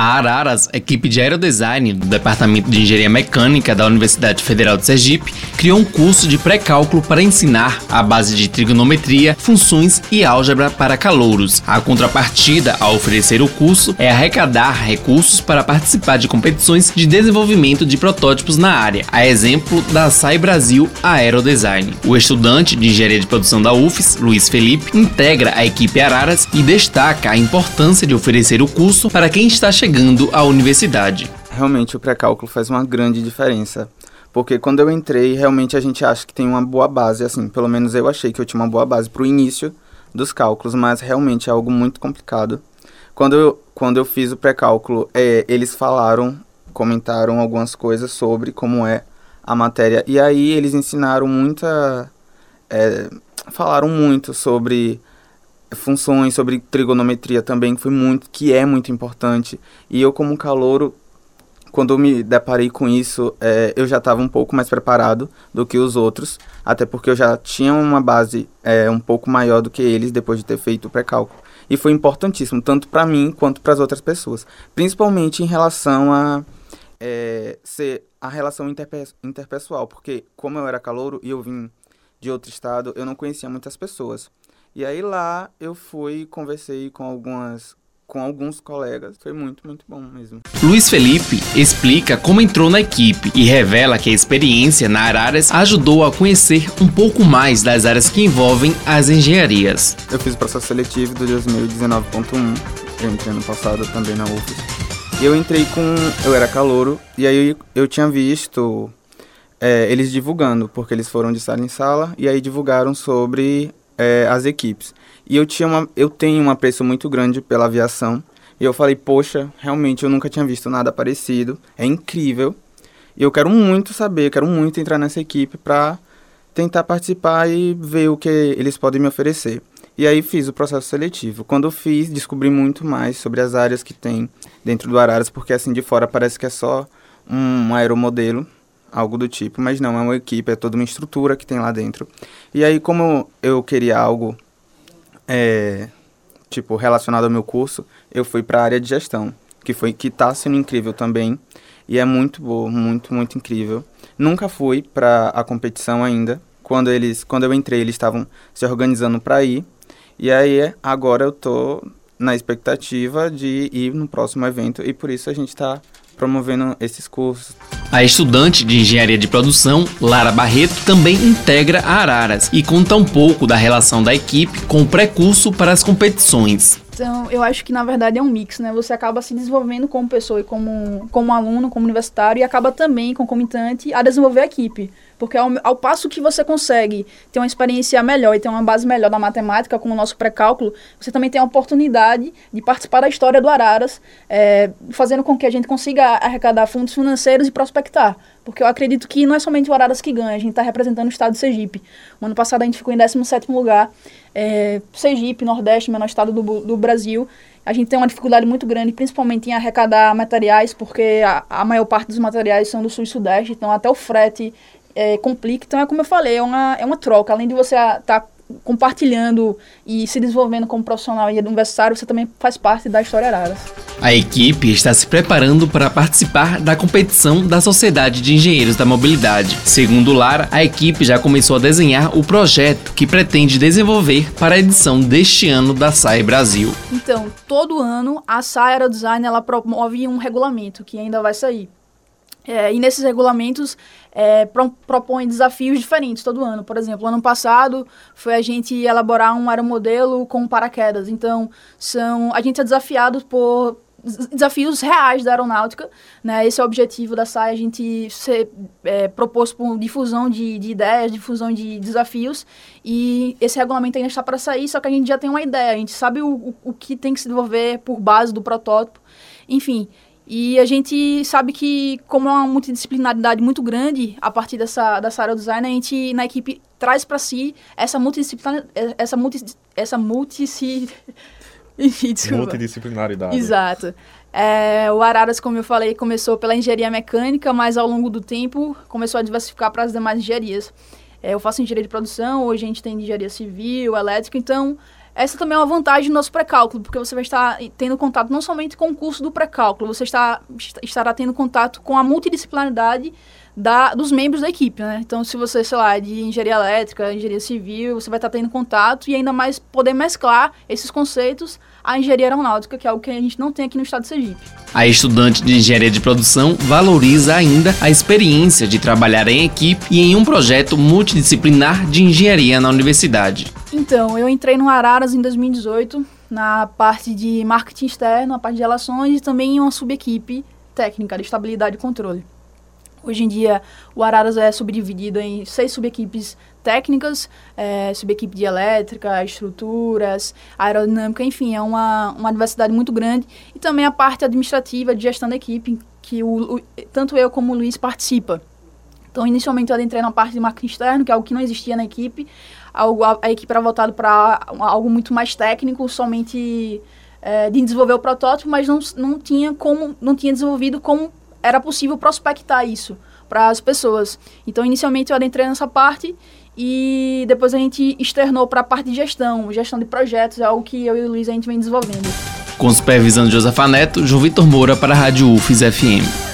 A Araras, equipe de aerodesign do Departamento de Engenharia Mecânica da Universidade Federal de Sergipe, criou um curso de pré-cálculo para ensinar a base de trigonometria, funções e álgebra para calouros. A contrapartida a oferecer o curso é arrecadar recursos para participar de competições de desenvolvimento de protótipos na área, a exemplo da SAI Brasil Aerodesign. O estudante de engenharia de produção da UFES, Luiz Felipe, integra a equipe Araras e destaca a importância de oferecer o curso para quem está chegando à universidade. Realmente o pré-cálculo faz uma grande diferença. Porque quando eu entrei, realmente a gente acha que tem uma boa base, assim, pelo menos eu achei que eu tinha uma boa base para o início dos cálculos, mas realmente é algo muito complicado. Quando eu, quando eu fiz o pré-cálculo, é, eles falaram, comentaram algumas coisas sobre como é a matéria, e aí eles ensinaram muita. É, falaram muito sobre funções, sobre trigonometria também, que foi muito, que é muito importante. E eu como calouro, quando me deparei com isso, é, eu já estava um pouco mais preparado do que os outros, até porque eu já tinha uma base é, um pouco maior do que eles depois de ter feito o pré-cálculo. E foi importantíssimo, tanto para mim quanto para as outras pessoas, principalmente em relação a é, ser a relação interpe interpessoal, porque como eu era calouro e eu vim de outro estado, eu não conhecia muitas pessoas. E aí lá eu fui conversei com algumas com alguns colegas. Foi muito, muito bom mesmo. Luiz Felipe explica como entrou na equipe e revela que a experiência na Araras ajudou a conhecer um pouco mais das áreas que envolvem as engenharias. Eu fiz o processo seletivo do 2019.1, eu entrei ano passado também na UFES. E eu entrei com. Eu era calouro, e aí eu tinha visto é, eles divulgando, porque eles foram de sala em sala, e aí divulgaram sobre é, as equipes. E eu, tinha uma, eu tenho um apreço muito grande pela aviação. E eu falei, poxa, realmente eu nunca tinha visto nada parecido. É incrível. E eu quero muito saber, quero muito entrar nessa equipe para tentar participar e ver o que eles podem me oferecer. E aí fiz o processo seletivo. Quando eu fiz, descobri muito mais sobre as áreas que tem dentro do Araras, porque assim de fora parece que é só um aeromodelo, algo do tipo, mas não, é uma equipe, é toda uma estrutura que tem lá dentro. E aí, como eu queria algo, é, tipo, relacionado ao meu curso, eu fui para a área de gestão, que foi que está sendo incrível também, e é muito boa, muito, muito incrível. Nunca fui para a competição ainda. Quando eles, quando eu entrei, eles estavam se organizando para ir. E aí, agora eu tô na expectativa de ir no próximo evento e por isso a gente está promovendo esses cursos. A estudante de engenharia de produção, Lara Barreto, também integra a Araras e conta um pouco da relação da equipe com o pré-curso para as competições. Então, eu acho que na verdade é um mix, né? Você acaba se desenvolvendo como pessoa e como, como aluno, como universitário, e acaba também, concomitante, a desenvolver a equipe. Porque ao, ao, passo que você consegue ter uma experiência melhor e ter uma base melhor da matemática com o nosso pré-cálculo, você também tem a oportunidade de participar da história do Araras, é, fazendo com que a gente consiga arrecadar fundos financeiros e prospectar. Porque eu acredito que não é somente o Araras que ganha, a gente está representando o estado de Sergipe. O ano passado a gente ficou em 17º lugar. É, Sergipe, Nordeste, menor estado do, do Brasil. A gente tem uma dificuldade muito grande, principalmente em arrecadar materiais, porque a, a maior parte dos materiais são do Sul e Sudeste, então até o frete é, complica. Então, é como eu falei, é uma, é uma troca. Além de você estar tá compartilhando e se desenvolvendo como profissional e universitário, você também faz parte da História Araras. A equipe está se preparando para participar da competição da Sociedade de Engenheiros da Mobilidade. Segundo Lara, a equipe já começou a desenhar o projeto que pretende desenvolver para a edição deste ano da SAI Brasil. Então, todo ano a SAI Aerodesign ela promove um regulamento que ainda vai sair. É, e nesses regulamentos é, pro, propõe desafios diferentes todo ano. Por exemplo, ano passado foi a gente elaborar um aeromodelo com paraquedas. Então, são a gente é desafiado por desafios reais da aeronáutica, né? Esse é o objetivo da SAI, a gente ser é, proposto por difusão de, de, ideias, difusão de desafios, e esse regulamento ainda está para sair, só que a gente já tem uma ideia, a gente sabe o, o, o que tem que se desenvolver por base do protótipo, enfim, e a gente sabe que, como é uma multidisciplinaridade muito grande, a partir dessa, dessa área do design, a gente, na equipe, traz para si essa multidisciplinaridade. Essa, multi, essa multi. Multidisciplinaridade. Exato. É, o Araras, como eu falei, começou pela engenharia mecânica, mas ao longo do tempo começou a diversificar para as demais engenharias. É, eu faço engenharia de produção, hoje a gente tem engenharia civil, elétrica, então essa também é uma vantagem do nosso pré-cálculo, porque você vai estar tendo contato não somente com o curso do pré-cálculo, você está, estará tendo contato com a multidisciplinaridade da, dos membros da equipe, né? Então, se você, sei lá, é de engenharia elétrica, engenharia civil, você vai estar tendo contato e ainda mais poder mesclar esses conceitos à engenharia aeronáutica, que é algo que a gente não tem aqui no estado de Sergipe. A estudante de engenharia de produção valoriza ainda a experiência de trabalhar em equipe e em um projeto multidisciplinar de engenharia na universidade. Então, eu entrei no Araras em 2018, na parte de marketing externo, na parte de relações e também em uma subequipe técnica de estabilidade e controle. Hoje em dia, o Araras é subdividido em seis subequipes técnicas, é, subequipe de elétrica, estruturas, aerodinâmica, enfim, é uma, uma diversidade muito grande. E também a parte administrativa de gestão da equipe, que o, o, tanto eu como o Luiz participa. Então, inicialmente, eu entrei na parte de marketing externo, que é algo que não existia na equipe. Algo, a, a equipe era voltada para algo muito mais técnico, somente é, de desenvolver o protótipo, mas não, não tinha como, não tinha desenvolvido como era possível prospectar isso para as pessoas. Então, inicialmente eu adentrei nessa parte e depois a gente externou para a parte de gestão, gestão de projetos, é algo que eu e o Luiz a gente vem desenvolvendo. Com supervisão de Josafa Neto, João Vitor Moura para a Rádio UFES FM.